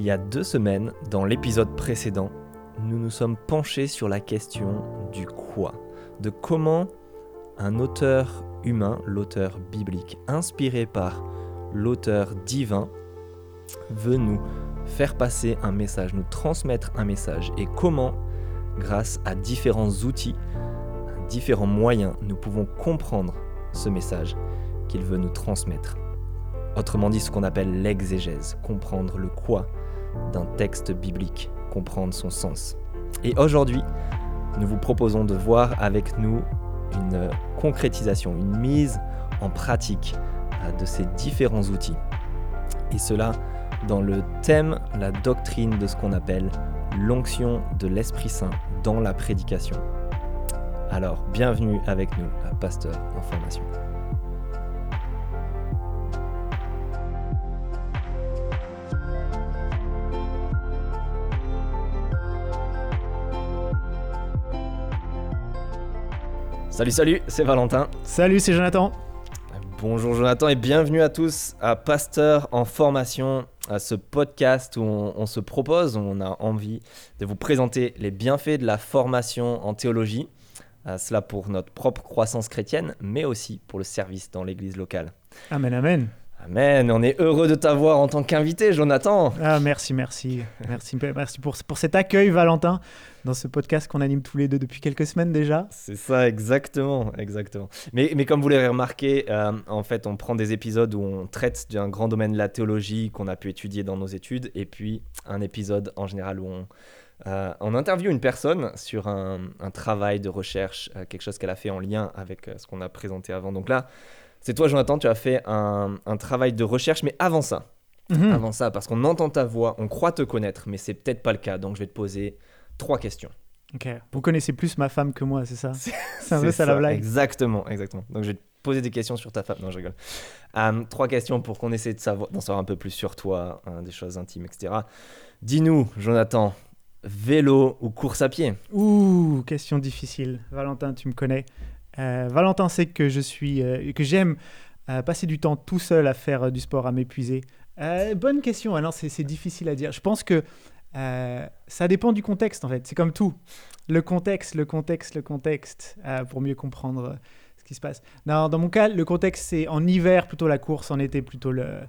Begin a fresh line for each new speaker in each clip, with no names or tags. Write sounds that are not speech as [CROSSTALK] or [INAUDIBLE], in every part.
Il y a deux semaines, dans l'épisode précédent, nous nous sommes penchés sur la question du quoi, de comment un auteur humain, l'auteur biblique, inspiré par l'auteur divin, veut nous faire passer un message, nous transmettre un message, et comment, grâce à différents outils, différents moyens, nous pouvons comprendre ce message qu'il veut nous transmettre. Autrement dit, ce qu'on appelle l'exégèse, comprendre le quoi d'un texte biblique, comprendre son sens. Et aujourd'hui, nous vous proposons de voir avec nous une concrétisation, une mise en pratique euh, de ces différents outils. Et cela dans le thème, la doctrine de ce qu'on appelle l'onction de l'Esprit Saint dans la prédication. Alors, bienvenue avec nous à Pasteur en formation. Salut, salut, c'est Valentin.
Salut, c'est Jonathan.
Bonjour Jonathan et bienvenue à tous à Pasteur en formation, à ce podcast où on, se propose, où on a envie de vous présenter les bienfaits de la formation en théologie, à cela pour notre propre croissance chrétienne, mais aussi pour le service dans l'église locale.
Amen, amen.
Amen, on est heureux de t'avoir en tant qu'invité, Jonathan.
Ah, merci, merci. Merci, merci pour, pour cet accueil, Valentin, dans ce podcast qu'on anime tous les deux depuis quelques semaines déjà.
C'est ça, exactement, exactement. Mais, mais comme vous l'avez remarqué, euh, en fait, on prend des épisodes où on traite d'un grand domaine de la théologie qu'on a pu étudier dans nos études, et puis un épisode en général où on, euh, on interviewe une personne sur un, travail de recherche, euh, quelque chose qu'elle a fait en lien avec ce qu'on a présenté avant. Donc là, c'est toi, Jonathan, tu as fait un, travail de recherche, mais avant ça, mhm. avant ça, parce qu'on entend ta voix, on croit te connaître, mais c'est peut-être pas le cas. Donc je vais te poser trois questions.
Ok. Vous connaissez plus ma femme que moi, c'est ça? C'est [LAUGHS] un peu ça, la blague.
Exactement, exactement. Donc je vais te poser des questions sur ta femme. Non, je rigole. Euh, trois questions pour qu'on essaie de savoir, d'en savoir un peu plus sur toi, hein, des choses intimes, etc. Dis-nous, Jonathan, vélo ou course à pied?
Ouh, question difficile. Valentin, tu me connais. Euh, Valentin sait que je suis, euh, que j'aime euh, passer du temps tout seul à faire du sport, à m'épuiser. bonne question. Alors c'est difficile à dire. Je pense que ça dépend du contexte en fait. C'est comme tout. Le contexte, le contexte, le contexte, pour mieux comprendre ce qui se passe. Dans mon cas, le contexte c'est en hiver plutôt la course, en été plutôt le,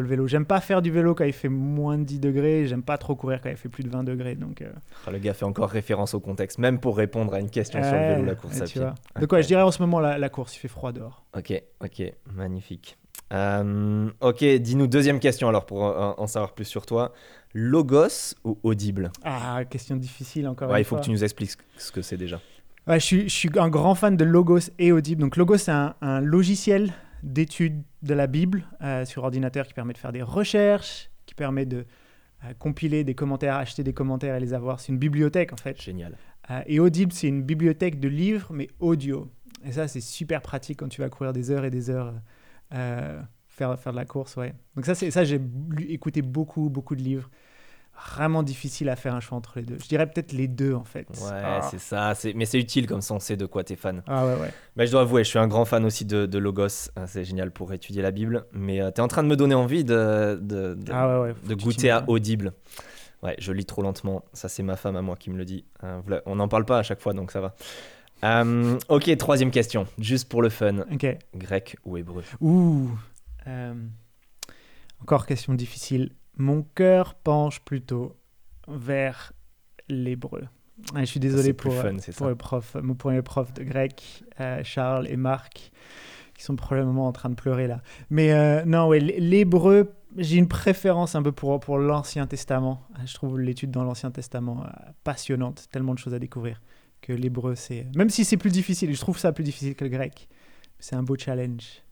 le vélo. J'aime pas faire du vélo quand il fait moins de 10 degrés, j'aime pas trop courir quand il fait plus de 20 degrés. Donc, euh.
ah, le gars fait encore référence au contexte, même pour répondre à une question sur le vélo, la course à pied.
De quoi Je dirais en ce moment la, course, il fait froid dehors.
Ok, ok, magnifique. Euh, ok, dis-nous deuxième question alors pour en savoir plus sur toi. Logos ou audible?
Ah, question difficile encore.
Il faut que tu nous expliques ce que c'est déjà.
Ouais, je, suis, je, suis, un grand fan de Logos et Audible. Donc Logos, c'est un, un logiciel d'études de la Bible euh, sur ordinateur qui permet de faire des recherches, qui permet de euh, compiler des commentaires, acheter des commentaires et les avoir. C'est une bibliothèque en fait.
Génial.
Euh, et Audible, c'est une bibliothèque de livres, mais audio. Et ça, c'est super pratique quand tu vas courir des heures et des heures, faire, faire de la course. Ouais. Donc ça, ça j'ai écouté beaucoup, beaucoup de livres vraiment difficile à faire un choix entre les deux. Je dirais peut-être les deux en fait.
Ouais, ah. c'est ça. Mais c'est utile comme ça on sait de quoi t'es fan.
Ah ouais, ouais.
Mais je dois avouer, je suis un grand fan aussi de, Logos. Ah, c'est génial pour étudier la Bible. Mais euh, t'es en train de me donner envie de, de, de, ah goûter à Audible. Ouais, je lis trop lentement. Ça, c'est ma femme à moi qui me le dit. Euh, on n'en parle pas à chaque fois, donc ça va. Euh, ok, troisième question, juste pour le fun.
Ok.
Grec ou hébreu?
Ouh. encore question difficile mon cœur penche plutôt vers l'hébreu. Je suis désolé pour, fun, pour, les profs, pour les profs de grec, euh, Charles et Marc, qui sont probablement en train de pleurer là. Mais euh, non, ouais, l'hébreu, j'ai une préférence un peu pour, pour l'Ancien Testament. Je trouve l'étude dans l'Ancien Testament euh, passionnante, tellement de choses à découvrir que l'hébreu, c'est... Même si c'est plus difficile, je trouve ça plus difficile que le grec, c'est un beau challenge.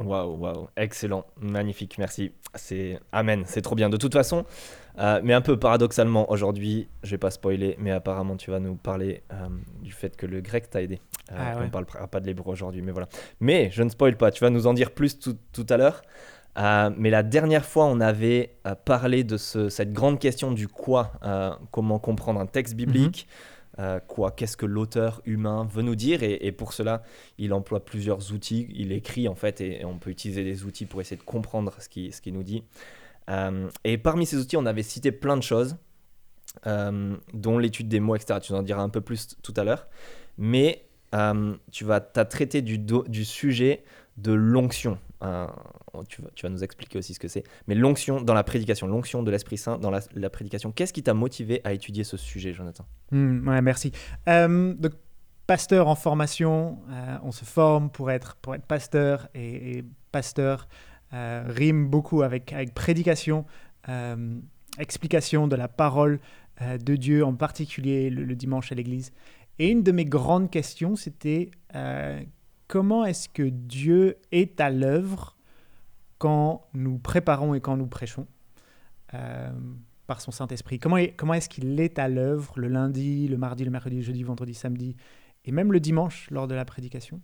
Waouh, waouh, excellent, magnifique, merci. C'est Amen, c'est trop bien. De toute façon, euh, mais un peu paradoxalement, aujourd'hui, je vais pas spoiler, mais apparemment tu vas nous parler euh, du fait que le grec t'a aidé. Euh, ah on ne parlera pas de l'hébreu aujourd'hui, mais voilà. Mais je ne spoil pas, tu vas nous en dire plus tout, tout à l'heure. mais la dernière fois, on avait parlé de ce, cette grande question du quoi, comment comprendre un texte biblique. Mhm. Euh, qu'est-ce que l'auteur humain veut nous dire. Et, pour cela, il emploie plusieurs outils. Il écrit en fait, et, on peut utiliser des outils pour essayer de comprendre ce qu'il nous dit. Euh, et parmi ces outils, on avait cité plein de choses, euh, dont l'étude des mots, etc. Tu en diras un peu plus tout à l'heure. Mais tu vas as traité du sujet de l'onction. Tu, vas, tu, vas, nous expliquer aussi ce que c'est. Mais l'onction dans la prédication, l'onction de l'Esprit Saint dans la, prédication. Qu'est-ce qui t'a motivé à étudier ce sujet, Jonathan?
Hmm, ouais, Merci. donc, pasteur en formation, on se forme pour être, pasteur et, pasteur euh, rime beaucoup avec, prédication, euh, explication de la parole euh, de Dieu, en particulier le, dimanche à l'église. Et une de mes grandes questions, c'était comment est-ce que Dieu est à l'œuvre quand nous préparons et quand nous prêchons par son Saint-Esprit? Comment, comment est-ce qu'il est à l'œuvre le lundi, le mardi, le mercredi, le jeudi, vendredi, samedi et même le dimanche lors de la prédication?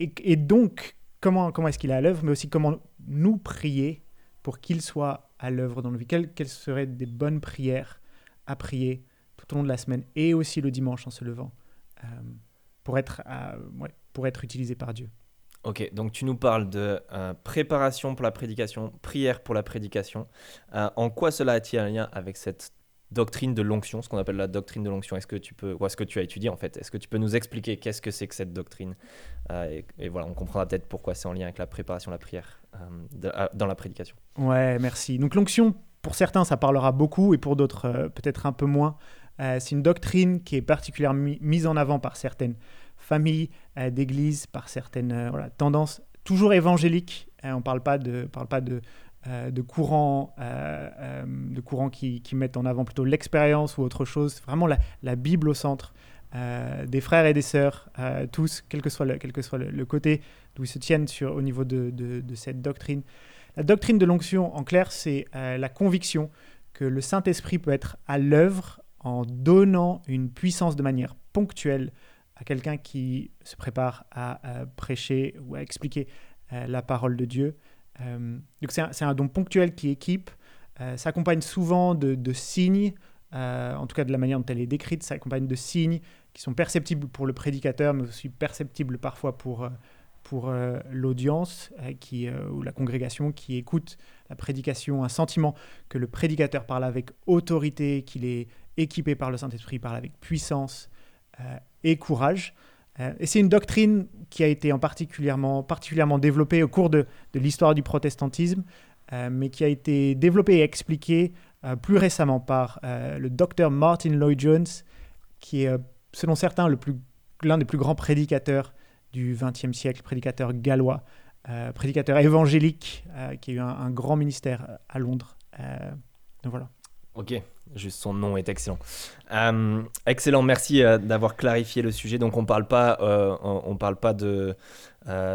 Et, donc, comment, comment est-ce qu'il est à l'œuvre, mais aussi comment nous prier pour qu'il soit à l'œuvre dans nos vies? Quelles, quelles, seraient des bonnes prières à prier tout au long de la semaine et aussi le dimanche en se levant euh, pour, être, euh, pour être utilisé par Dieu.
Ok, donc tu nous parles de euh, préparation pour la prédication, prière pour la prédication. en quoi cela a-t-il un lien avec cette doctrine de l'onction, ce qu'on appelle la doctrine de l'onction? Est-ce que tu peux, ou est-ce que tu as étudié en fait? Est-ce que tu peux nous expliquer qu'est-ce que c'est que cette doctrine? Euh, et, voilà, on comprendra peut-être pourquoi c'est en lien avec la préparation, la prière euh, dans la prédication.
Ouais, merci. Donc l'onction, pour certains, ça parlera beaucoup et pour d'autres, euh, peut-être un peu moins. c'est une doctrine qui est particulièrement mise en avant par certaines familles d'églises, par certaines voilà, tendances toujours évangéliques. on ne parle pas de, parle pas de euh, de courants, euh, euh, de courants qui, mettent en avant plutôt l'expérience ou autre chose. Vraiment la, Bible au centre. des frères et des sœurs, tous, quel que soit le, quel que soit le, côté d'où ils se tiennent sur, au niveau de, de, cette doctrine. La doctrine de l'onction, en clair, c'est la conviction que le Saint-Esprit peut être à l'œuvre en donnant une puissance de manière ponctuelle à quelqu'un qui se prépare à prêcher ou à expliquer la parole de Dieu. Euh, donc c'est un, don ponctuel qui équipe, euh, s'accompagne souvent de, signes, euh, en tout cas de la manière dont elle est décrite, s'accompagne de signes qui sont perceptibles pour le prédicateur, mais aussi perceptibles parfois pour, pour l'audience qui ou la congrégation qui écoute la prédication, un sentiment que le prédicateur parle avec autorité, qu'il est équipé par le Saint-Esprit, parle avec puissance et courage. Euh, et c'est une doctrine qui a été en particulièrement, particulièrement développée au cours de, de l'histoire du protestantisme, euh, mais qui a été développée et expliquée euh, plus récemment par le docteur Martin Lloyd Jones, qui est, selon certains, l'un des plus grands prédicateurs du XXe siècle, prédicateur gallois, prédicateur évangélique, qui a eu un, un grand ministère à Londres. donc voilà.
Ok, juste son nom est excellent. Euh, excellent, merci euh, d'avoir clarifié le sujet. Donc on parle pas, euh, on, parle pas de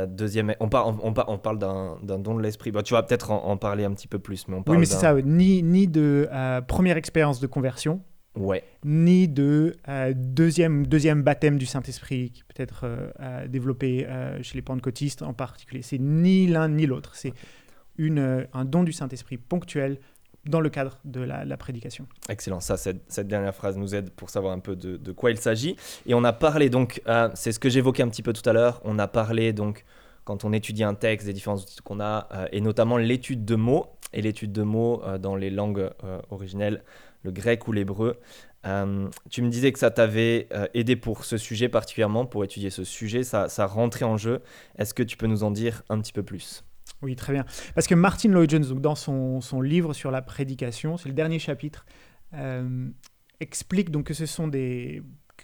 deuxième, on, parle, on, on parle d'un don de l'esprit. tu vas peut-être en, parler un petit peu plus, mais on parle
Oui, mais c'est ça, ni, ni de première expérience de conversion,
ouais.
ni de deuxième, deuxième baptême du Saint-Esprit qui peut être développé chez les pentecôtistes en particulier. C'est ni l'un ni l'autre. C'est un don du Saint-Esprit ponctuel dans le cadre de la, prédication.
Excellent, ça, cette, dernière phrase nous aide pour savoir un peu de, quoi il s'agit. Et on a parlé donc, euh, c'est ce que j'évoquais un petit peu tout à l'heure, on a parlé donc quand on étudie un texte, des différents outils qu'on a, euh, et notamment l'étude de mots, et l'étude de mots euh, dans les langues originelles, le grec ou l'hébreu. tu me disais que ça t'avait aidé pour ce sujet particulièrement, pour étudier ce sujet, ça, ça rentrait en jeu. Est-ce que tu peux nous en dire un petit peu plus?
Oui, très bien. Parce que Martin Lloyd Jones, donc dans son, son livre sur la prédication, c'est le dernier chapitre, euh, explique donc que ce sont des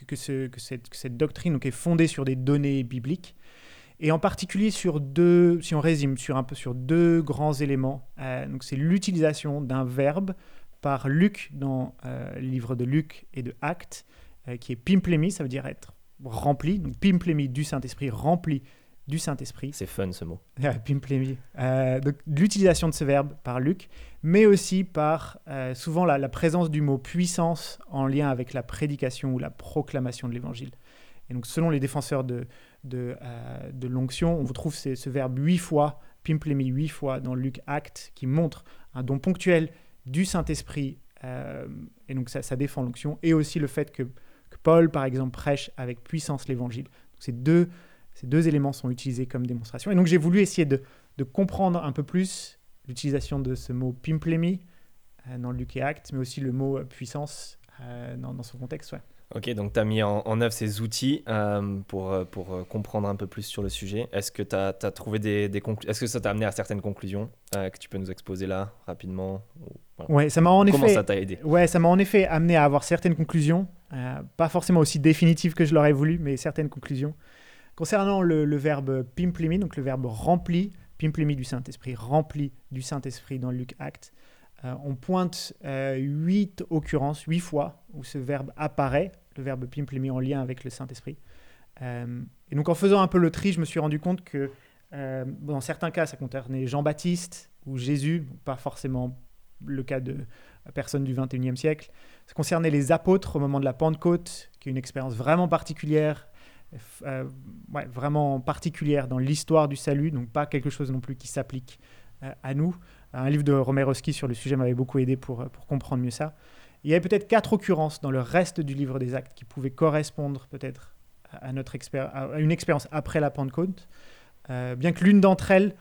que, ce, que, cette, doctrine donc, est fondée sur des données bibliques et en particulier sur deux, si on résume, sur un peu sur deux grands éléments. Euh, c'est l'utilisation d'un verbe par Luc dans euh, le livre de Luc et de Actes, qui est pimplémi, ça veut dire être rempli, donc pimplémi du Saint-Esprit rempli du Saint-Esprit.
C'est fun ce mot. [LAUGHS]
euh, donc l'utilisation de ce verbe par Luc, mais aussi par euh, souvent la, présence du mot puissance en lien avec la prédication ou la proclamation de l'évangile. Et donc selon les défenseurs de, de, euh, de l'onction, on vous trouve ce, verbe huit fois, pimplémi huit fois dans Luc Acte, qui montre un don ponctuel du Saint-Esprit. Et donc ça, ça défend l'onction, et aussi le fait que, que, Paul, par exemple, prêche avec puissance l'évangile. C'est deux ces deux éléments sont utilisés comme démonstration. Et donc j'ai voulu essayer de, comprendre un peu plus l'utilisation de ce mot pimplemi euh, dans Luc et Acte, mais aussi le mot puissance dans, dans, son contexte. Ouais.
Ok, donc tu as mis en, œuvre ces outils euh, pour, euh, pour euh, comprendre un peu plus sur le sujet. Est-ce que tu as, trouvé des, des Est-ce que ça t'a amené à certaines conclusions que tu peux nous exposer là rapidement
Ouais, ça m'a en
Comment
effet.
ça t'a aidé?
Ouais, ça m'a en effet amené à avoir certaines conclusions, pas forcément aussi définitives que je l'aurais voulu, mais certaines conclusions. Concernant le, verbe pimplimi, donc le verbe rempli, pimplimi du Saint-Esprit, rempli du Saint-Esprit dans Luc Acte, euh, on pointe euh, huit occurrences, huit fois où ce verbe apparaît, le verbe pimplemi en lien avec le Saint-Esprit. Euh, et donc en faisant un peu le tri, je me suis rendu compte que dans certains cas, ça concernait Jean-Baptiste ou Jésus, pas forcément le cas de personnes du 21e siècle. Ça concernait les apôtres au moment de la Pentecôte, qui est une expérience vraiment particulière, vraiment particulière dans l'histoire du salut, donc pas quelque chose non plus qui s'applique à nous. Un livre de Romerowski sur le sujet m'avait beaucoup aidé pour, euh, pour comprendre mieux ça. Il y avait peut-être quatre occurrences dans le reste du livre des actes qui pouvaient correspondre peut-être à, notre à une expérience après la Pentecôte, euh, bien que l'une d'entre elles,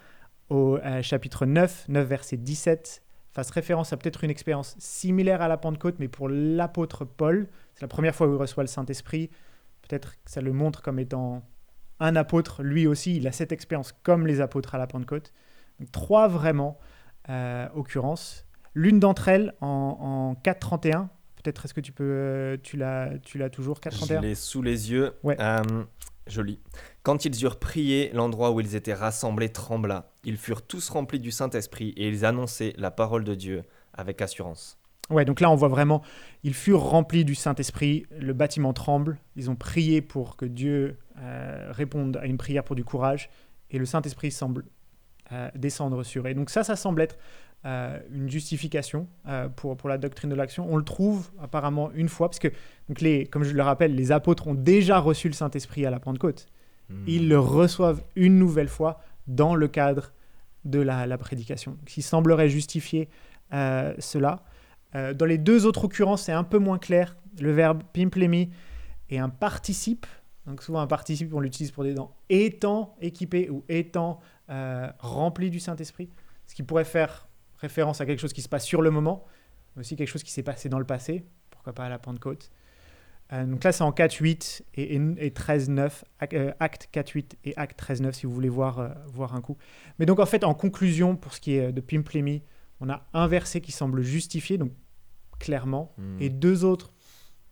au euh, chapitre 9, 9 verset 17, fasse référence à peut-être une expérience similaire à la Pentecôte, mais pour l'apôtre Paul. C'est la première fois où il reçoit le Saint-Esprit. Peut-être que ça le montre comme étant un apôtre, lui aussi, il a cette expérience comme les apôtres à la Pentecôte. Donc, trois vraiment euh, occurrence. L'une d'entre elles en, en 4.31, peut-être est-ce que tu peux, euh, tu l'as, tu l'as toujours 4.31
Je l'ai sous les yeux. Ouais. Euh, je lis. Quand ils eurent prié, l'endroit où ils étaient rassemblés trembla. Ils furent tous remplis du Saint-Esprit et ils annonçaient la parole de Dieu avec assurance.
Ouais, donc là on voit vraiment, ils furent remplis du Saint-Esprit, le bâtiment tremble, ils ont prié pour que Dieu réponde à une prière pour du courage, et le Saint-Esprit semble descendre sur. Et donc ça, ça semble être euh, une justification euh, pour, pour la doctrine de l'action. On le trouve apparemment une fois, parce que, donc les, comme je le rappelle, les apôtres ont déjà reçu le Saint-Esprit à la Pentecôte. Hmm. Ils le reçoivent une nouvelle fois dans le cadre de la, la prédication. Donc, il semblerait justifier euh, dans les deux autres occurrences, c'est un peu moins clair. Le verbe pimplemi est un participe. Donc souvent un participe, on l'utilise pour des dents étant équipé ou étant euh, rempli du Saint-Esprit, ce qui pourrait faire référence à quelque chose qui se passe sur le moment, mais aussi quelque chose qui s'est passé dans le passé, pourquoi pas à la Pentecôte. Euh, donc là, c'est en 4.8 et, et, 13.9, euh, acte 4.8 et acte 13.9 si vous voulez voir, voir un coup. Mais donc en fait, en conclusion, pour ce qui est de Pimplemi, on a un verset qui semble justifié, donc clairement, hmm. et deux autres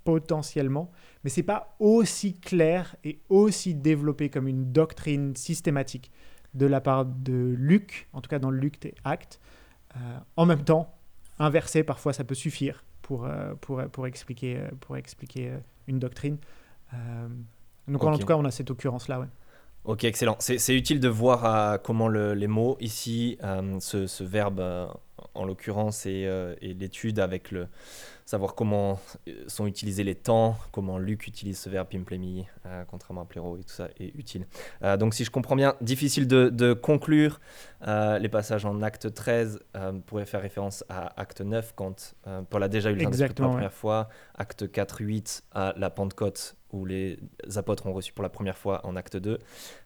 potentiellement, mais c'est pas aussi clair et aussi développé comme une doctrine systématique de la part de Luc, en tout cas dans Luc et Actes. Euh, en même temps, inversé, parfois ça peut suffire pour, euh, pour, pour expliquer, euh, pour expliquer une doctrine. donc en tout cas, on a cette occurrence-là. Ouais.
Ok, excellent. C'est utile de voir comment les mots ici, ce, ce, verbe en l'occurrence, et, et l'étude avec le, savoir comment euh, sont utilisés les temps, comment Luc utilise ce verbe pimplemi, euh, contrairement à Pléro, et tout ça est utile. Euh, donc si je comprends bien, difficile de, conclure. les passages en acte 13 pourraient faire référence à acte 9 quand Paul a déjà eu le la première fois, acte 4, 8 à la Pentecôte où les apôtres ont reçu pour la première fois en acte 2.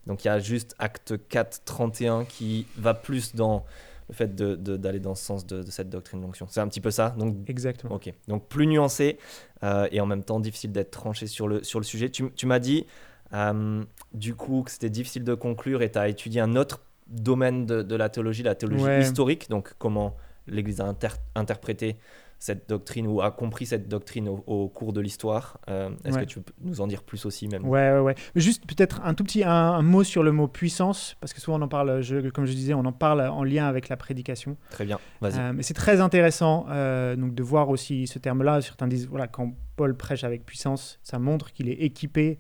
Donc il y a juste acte 4, 31 qui va plus dans le fait d'aller dans ce sens de, cette doctrine d'onction. C'est un petit peu ça donc,
Exactement.
Ok. Donc plus nuancé euh, et en même temps difficile d'être tranché sur le, sur le sujet. Tu, tu m'as dit euh, du coup que c'était difficile de conclure et tu as étudié un autre domaine de, de la théologie, la théologie historique, donc comment l'Église a interprété cette doctrine ou a compris cette doctrine au, cours de l'histoire. Euh, est-ce que tu peux nous en dire plus aussi même?
Ouais, ouais, ouais. Juste peut-être un tout petit un, mot sur le mot puissance, parce que souvent on en parle, je, comme je disais, on en parle en lien avec la prédication.
Très bien, vas-y.
Euh, mais c'est très intéressant euh, donc de voir aussi ce terme-là. Certains disent, voilà, quand Paul prêche avec puissance, ça montre qu'il est équipé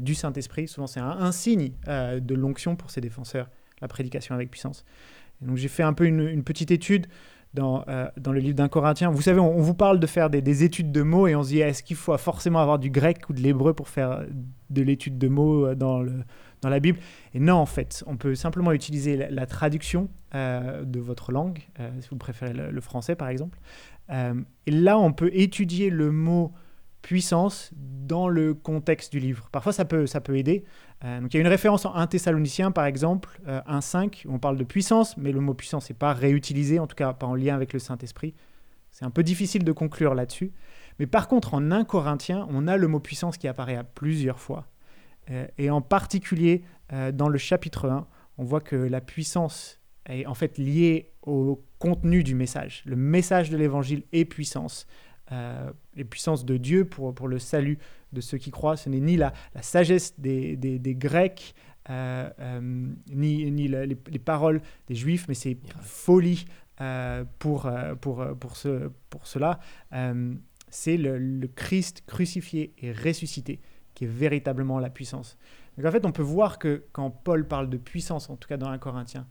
du Saint-Esprit. Souvent c'est un, signe de l'onction pour ses défenseurs, la prédication avec puissance. donc j'ai fait un peu une, une petite étude dans, euh, dans le livre d'un Corinthien. Vous savez, on, vous parle de faire des, études de mots et on se dit est-ce qu'il faut forcément avoir du grec ou de l'hébreu pour faire de l'étude de mots euh, dans, le, la Bible? Et non, en fait, on peut simplement utiliser la, traduction euh, de votre langue, si vous préférez le, français par exemple. et là, on peut étudier le mot puissance dans le contexte du livre. Parfois, ça peut, ça peut aider. Euh, donc, il y a une référence en 1 Thessalonicien, par exemple, 1.5, où on parle de puissance, mais le mot puissance n'est pas réutilisé, en tout cas pas en lien avec le Saint-Esprit. C'est un peu difficile de conclure là-dessus. Mais par contre, en 1 Corinthien, on a le mot puissance qui apparaît à plusieurs fois. et en particulier, dans le chapitre 1, on voit que la puissance est en fait liée au contenu du message. Le message de l'évangile est puissance. Euh, et puissance de Dieu pour, pour le salut de ceux qui croient. Ce n'est ni la, la sagesse des, des, des Grecs, euh, euh, ni, ni les, les, paroles des Juifs, mais c'est folie pour, pour, pour, ce, pour cela. C'est le, le, Christ crucifié et ressuscité qui est véritablement la puissance. Donc en fait, on peut voir que quand Paul parle de puissance, en tout cas dans un Corinthien,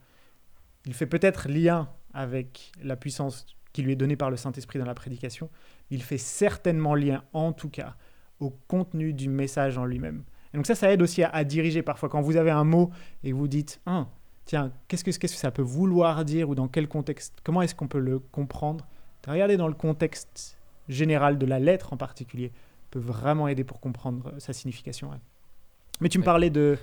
il fait peut-être lien avec la puissance qui lui est donnée par le Saint-Esprit dans la prédication, il fait certainement lien, en tout cas, au contenu du message en lui-même. Et donc ça, ça aide aussi à, à, diriger parfois. Quand vous avez un mot et vous dites, ah, tiens, qu'est-ce que, qu'est-ce que ça peut vouloir dire ou dans quel contexte? Comment est-ce qu'on peut le comprendre? Regardez dans le contexte général de la lettre en particulier, peut vraiment aider pour comprendre sa signification. Ouais. Mais tu me parlais de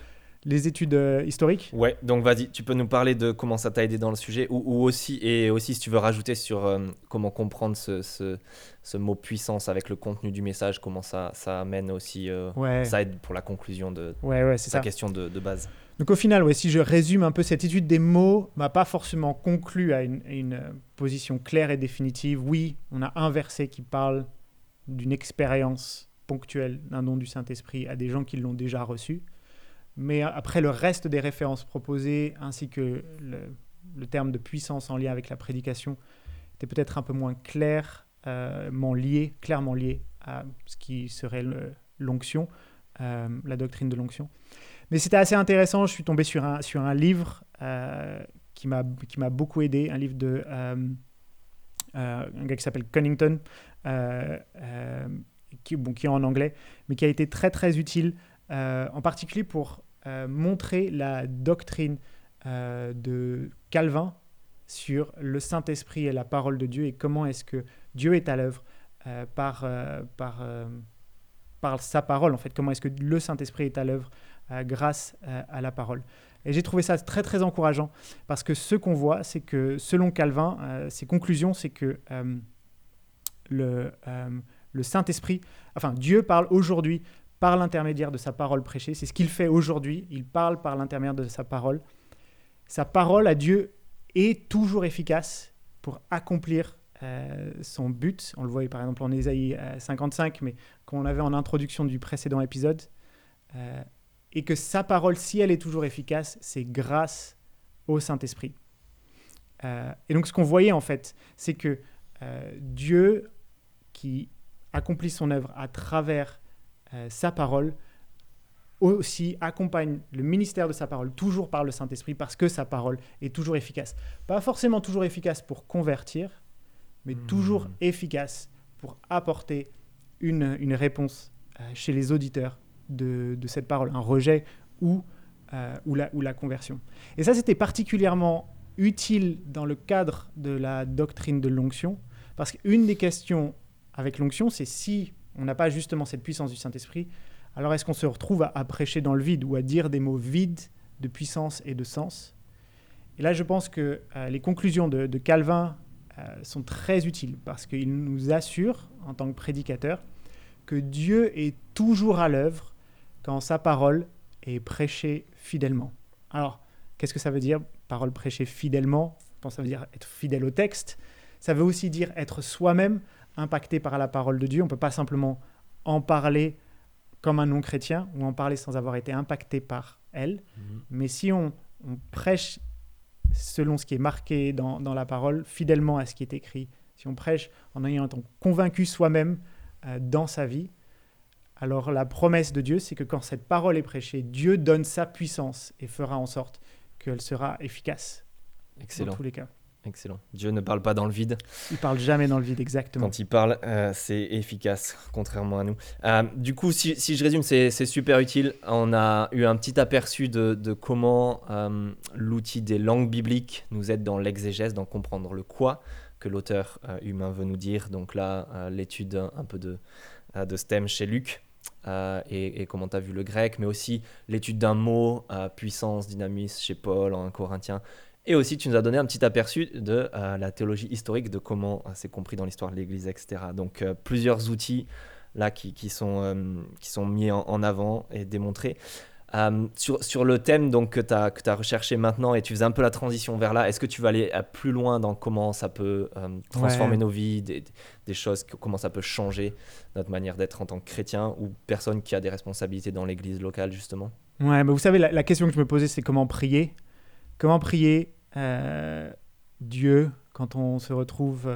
les études euh, historiques?
Ouais, donc vas-y, tu peux nous parler de comment ça t'a aidé dans le sujet, ou, ou, aussi, et aussi si tu veux rajouter sur euh, comment comprendre ce, ce, ce, mot puissance avec le contenu du message, comment ça, ça amène aussi, euh,
ouais.
ça aide pour la conclusion de,
ouais,
ça. question de, de, base.
Donc au final, ouais, si je résume un peu cette étude des mots, m'a pas forcément conclu à une, à une position claire et définitive. Oui, on a un verset qui parle d'une expérience ponctuelle d'un don du Saint-Esprit à des gens qui l'ont déjà reçu. Mais après, le reste des références proposées, ainsi que le, terme de puissance en lien avec la prédication, était peut-être un peu moins clairement lié, clairement lié à ce qui serait l'onction, euh, la doctrine de l'onction. Mais c'était assez intéressant. Je suis tombé sur un, sur un livre euh, qui m'a beaucoup aidé, un livre de euh, euh, un gars qui s'appelle Cunnington, qui, bon, qui est en anglais, mais qui a été très très utile, en particulier pour montrer la doctrine de Calvin sur le Saint-Esprit et la parole de Dieu et comment est-ce que Dieu est à l'œuvre par, par, par sa parole, en fait, comment est-ce que le Saint-Esprit est à l'œuvre euh, grâce euh, à la parole. Et j'ai trouvé ça très très encourageant parce que ce qu'on voit, c'est que selon Calvin, euh, ses conclusions, c'est que euh, le, euh, le Saint-Esprit, enfin Dieu parle aujourd'hui par l'intermédiaire de sa parole prêchée. C'est ce qu'il fait aujourd'hui. Il parle par l'intermédiaire de sa parole. Sa parole à Dieu est toujours efficace pour accomplir euh, son but. On le voyait par exemple en Ésaïe 55, mais qu'on avait en introduction du précédent épisode. Euh, et que sa parole, si elle est toujours efficace, c'est grâce au Saint-Esprit. Euh, et donc ce qu'on voyait en fait, c'est que euh, Dieu qui accomplit son œuvre à travers euh, sa parole, aussi accompagne le ministère de sa parole toujours par le Saint-Esprit parce que sa parole est toujours efficace. Pas forcément toujours efficace pour convertir, mais mmh. toujours efficace pour apporter une, une réponse euh, chez les auditeurs de, de, cette parole, un rejet ou, euh, ou, la, ou la conversion. Et ça, c'était particulièrement utile dans le cadre de la doctrine de l'onction, parce qu'une des questions avec l'onction, c'est si on n'a pas justement cette puissance du Saint-Esprit, alors est-ce qu'on se retrouve à, prêcher dans le vide ou à dire des mots vides de puissance et de sens? Et là, je pense que euh, les conclusions de, de Calvin euh, sont très utiles, parce qu'il nous assure, en tant que prédicateur, que Dieu est toujours à l'œuvre quand sa parole est prêchée fidèlement. Alors, qu'est-ce que ça veut dire, parole prêchée fidèlement? Je pense que ça veut dire être fidèle au texte. Ça veut aussi dire être soi-même impacté par la parole de Dieu. On ne peut pas simplement en parler comme un non-chrétien ou en parler sans avoir été impacté par elle. Mmh. Mais si on, on, prêche selon ce qui est marqué dans, dans, la parole, fidèlement à ce qui est écrit, si on prêche en ayant été convaincu soi-même euh, dans sa vie, alors la promesse de Dieu, c'est que quand cette parole est prêchée, Dieu donne sa puissance et fera en sorte qu'elle sera efficace.
Excellent.
Dans tous les cas.
Excellent. Dieu ne parle pas dans le vide.
Il parle jamais dans le vide, exactement.
Quand il parle, euh, c'est efficace, contrairement à nous. Euh, du coup, si, si je résume, c'est super utile. On a eu un petit aperçu de, de comment euh, l'outil des langues bibliques nous aide dans l'exégèse, dans comprendre le quoi que l'auteur humain veut nous dire. Donc là, l'étude un peu de de STEM chez Luc. et, comment tu as vu le grec, mais aussi l'étude d'un mot, puissance, dynamisme chez Paul en Corinthien. Et aussi, tu nous as donné un petit aperçu de la théologie historique, de comment c'est compris dans l'histoire de l'Église, etc. Donc, plusieurs outils là qui, qui sont, qui sont mis en avant et démontrés. Euh, sur, sur, le thème donc, que tu as, que as recherché maintenant et tu faisais un peu la transition vers là, est-ce que tu vas aller plus loin dans comment ça peut euh, transformer nos vies, des, des, choses, comment ça peut changer notre manière d'être en tant que chrétien ou personne qui a des responsabilités dans l'église locale justement?
Ouais, mais vous savez, la, question que je me posais, c'est comment prier? Comment prier euh, Dieu quand on se retrouve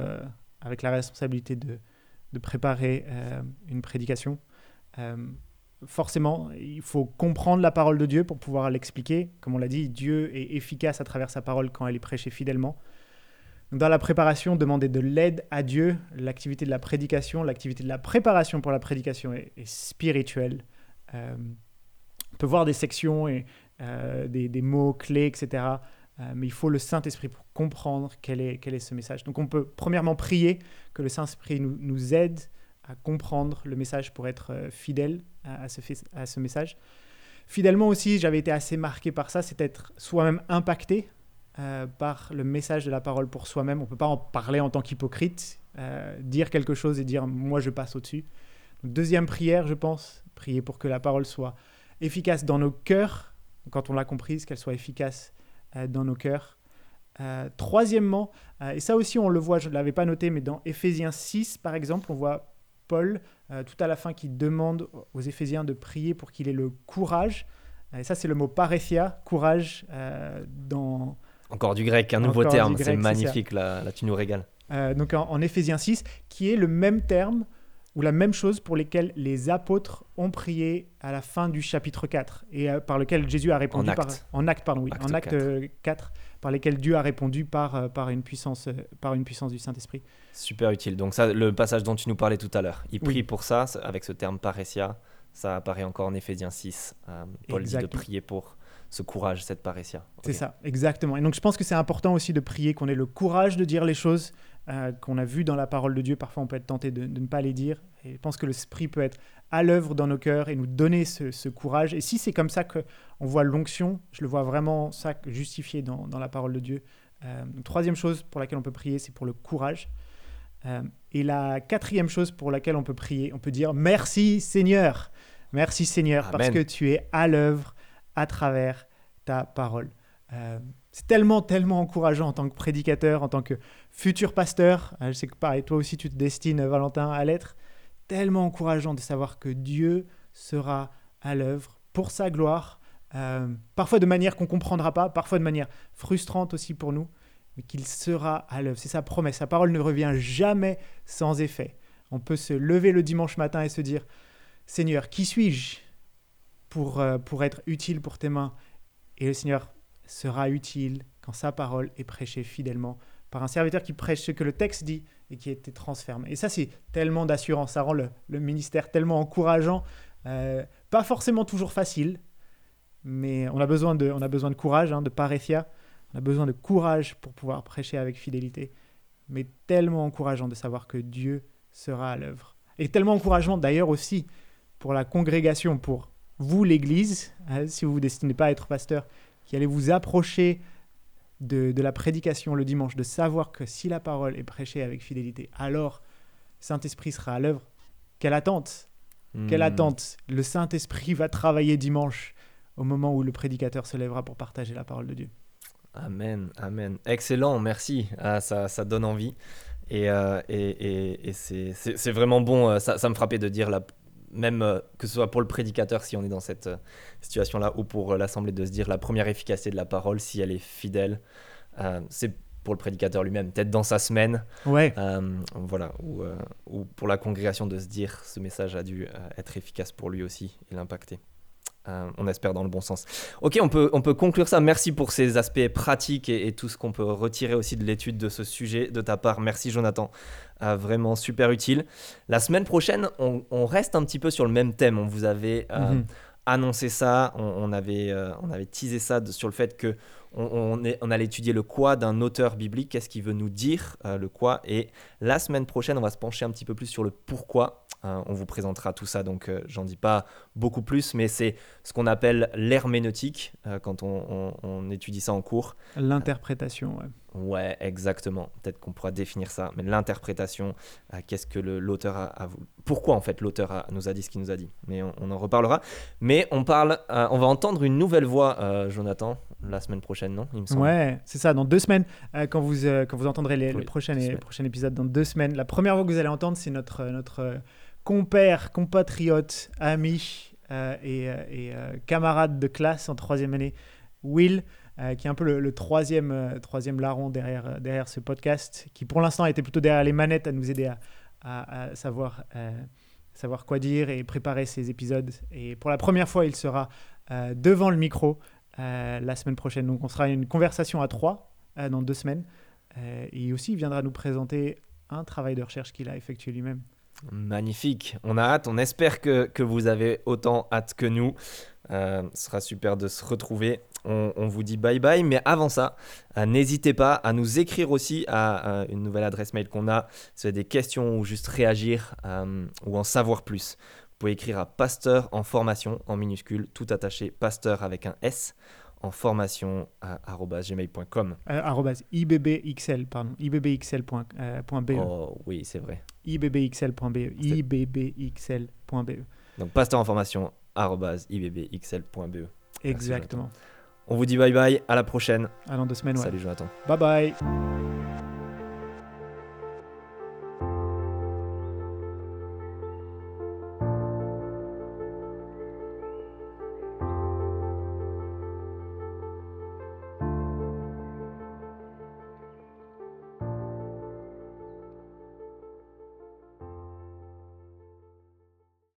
avec la responsabilité de, préparer une prédication forcément, il faut comprendre la parole de Dieu pour pouvoir l'expliquer. Comme on l'a dit, Dieu est efficace à travers sa parole quand elle est prêchée fidèlement. dans la préparation, demander de l'aide à Dieu, l'activité de la prédication, l'activité de la préparation pour la prédication est, spirituelle. Euh, on peut voir des sections et euh, des, mots clés, etc. Euh, mais il faut le Saint-Esprit pour comprendre quel est, quel est ce message. Donc on peut premièrement prier que le Saint-Esprit nous, nous aide à comprendre le message pour être euh, fidèle à, ce, à ce message. Fidèlement aussi, j'avais été assez marqué par ça, c'est être soi-même impacté euh, par le message de la parole pour soi-même. On ne peut pas en parler en tant qu'hypocrite, dire quelque chose et dire moi je passe au-dessus. Deuxième prière, je pense, prier pour que la parole soit efficace dans nos cœurs, quand on l'a comprise, qu'elle soit efficace dans nos cœurs. troisièmement, et ça aussi on le voit, je ne l'avais pas noté, mais dans Éphésiens 6 par exemple, on voit Paul, euh, tout à la fin, qui demande aux Éphésiens de prier pour qu'il ait le courage. Et ça, c'est le mot paréthia, courage euh, dans...
Encore du grec, un nouveau terme, c'est magnifique, là, tu nous régales.
Euh, donc en, en Éphésiens 6, qui est le même terme ou la même chose pour lesquels les apôtres ont prié à la fin du chapitre 4 et par lequel Jésus a répondu
en acte.
par en acte pardon oui, en acte 4. par lesquels Dieu a répondu par par une puissance par une puissance du Saint-Esprit.
Super utile. Donc ça, le passage dont tu nous parlais tout à l'heure, il prie pour ça, avec ce terme parésia, ça apparaît encore en Éphésiens 6. Euh, Paul dit de prier pour ce courage, cette parésia.
C'est ça, exactement. Et donc je pense que c'est important aussi de prier, qu'on ait le courage de dire les choses euh, qu'on a vues dans la parole de Dieu. Parfois on peut être tenté de, ne pas les dire. Et je pense que l'Esprit peut être à l'œuvre dans nos cœurs et nous donner ce, courage. Et si c'est comme ça qu'on voit l'onction, je le vois vraiment ça justifié dans, dans la parole de Dieu. Euh, troisième chose pour laquelle on peut prier, c'est pour le courage. Euh, et la quatrième chose pour laquelle on peut prier, on peut dire merci Seigneur. Merci Seigneur parce que tu es à l'œuvre à travers ta parole. Euh, c'est tellement, tellement encourageant en tant que prédicateur, en tant que futur pasteur. Euh, je sais que pareil, toi aussi tu te destines, Valentin, à l'être. Tellement encourageant de savoir que Dieu sera à l'œuvre pour sa gloire, parfois de manière qu'on ne comprendra pas, parfois de manière frustrante aussi pour nous mais qu'il sera à l'œuvre. C'est sa promesse. Sa parole ne revient jamais sans effet. On peut se lever le dimanche matin et se dire, Seigneur, qui suis-je pour, euh, pour être utile pour tes mains? Et le Seigneur sera utile quand sa parole est prêchée fidèlement par un serviteur qui prêche ce que le texte dit et qui a été transformé. Et ça, c'est tellement d'assurance, ça rend le, ministère tellement encourageant, euh, pas forcément toujours facile, mais on a besoin de, on a besoin de courage, hein, de paréthia, on a besoin de courage pour pouvoir prêcher avec fidélité, mais tellement encourageant de savoir que Dieu sera à l'œuvre. Et tellement encourageant d'ailleurs aussi pour la congrégation, pour vous l'Église, hein, si vous vous destinez pas à être pasteur, qui allez vous approcher de, la prédication le dimanche, de savoir que si la parole est prêchée avec fidélité, alors Saint-Esprit sera à l'œuvre. Quelle attente Quelle hmm. attente Le Saint-Esprit va travailler dimanche au moment où le prédicateur se lèvera pour partager la parole de Dieu.
Amen, amen. Excellent, merci. Ah, ça, ça donne envie. Et, euh, et, et, c'est vraiment bon. Euh, ça, ça, me frappait de dire, la, même euh, que ce soit pour le prédicateur, si on est dans cette situation-là, ou pour l'Assemblée, de se dire la première efficacité de la parole, si elle est fidèle, c'est pour le prédicateur lui-même, peut-être dans sa semaine.
Ouais.
voilà. Ou, ou pour la congrégation de se dire, ce message a dû être efficace pour lui aussi et l'impacter. Euh, on espère dans le bon sens. Ok, on peut, on peut conclure ça. Merci pour ces aspects pratiques et, tout ce qu'on peut retirer aussi de l'étude de ce sujet de ta part. Merci Jonathan, euh, vraiment super utile. La semaine prochaine, on, reste un petit peu sur le même thème. On vous avait euh, mhm. annoncé ça, on, avait, on avait teasé ça sur le fait que on, on, allait étudier le quoi d'un auteur biblique, qu'est-ce qu'il veut nous dire, le quoi? Et la semaine prochaine, on va se pencher un petit peu plus sur le pourquoi Euh, on vous présentera tout ça, donc euh, j'en dis pas beaucoup plus, mais c'est ce qu'on appelle l'herméneutique euh, quand on, on- on étudie ça en cours.
L'interprétation, ouais.
Ouais, exactement. Peut-être qu'on pourra définir ça. Mais l'interprétation, euh, qu'est-ce que l'auteur a, Pourquoi en fait l'auteur a- nous a dit ce qu'il nous a dit Mais on, on en reparlera. Mais on parle, on va entendre une nouvelle voix, Jonathan, la semaine prochaine, non Il me semble.
Ouais, c'est ça, dans deux semaines, quand, vous, quand vous entendrez les-
Oui,
le prochain,
deux
le
semaines.
prochain épisode dans deux semaines, la première voix que vous allez entendre, c'est notre, notre euh, compère, compatriote, ami euh, et, euh, et, euh, camarade de classe en troisième année, Will, euh, qui est un peu le, troisième, euh, troisième larron derrière, euh, derrière ce podcast, qui pour l'instant était plutôt derrière les manettes à nous aider à, savoir, euh, savoir quoi dire et préparer ces épisodes. Et pour la première fois, il sera euh, devant le micro euh, la semaine prochaine. Donc on sera une conversation à trois euh, dans deux semaines. Euh, et aussi, il viendra nous présenter un travail de recherche qu'il a effectué lui-même.
Magnifique. On a hâte. On espère que, que vous avez autant hâte que nous. Euh, ce sera super de se retrouver. On, on vous dit bye bye. Mais avant ça, euh, n'hésitez pas à nous écrire aussi à une nouvelle adresse mail qu'on a. Si vous avez des questions ou juste réagir euh, ou en savoir plus. Vous pouvez écrire à pasteur en formation en minuscule, tout attaché, pasteur avec un S en formation à gmail.com.
Ibbxl, pardon, ibbxl.be. euh.
Oh oui, c'est vrai.
ibbxl.be. ibbxl.be.
Donc pasteur en formation ibbxl.be.
Exactement.
On vous dit bye bye, à la prochaine.
À dans deux semaines, ouais.
Salut Jonathan.
Bye bye.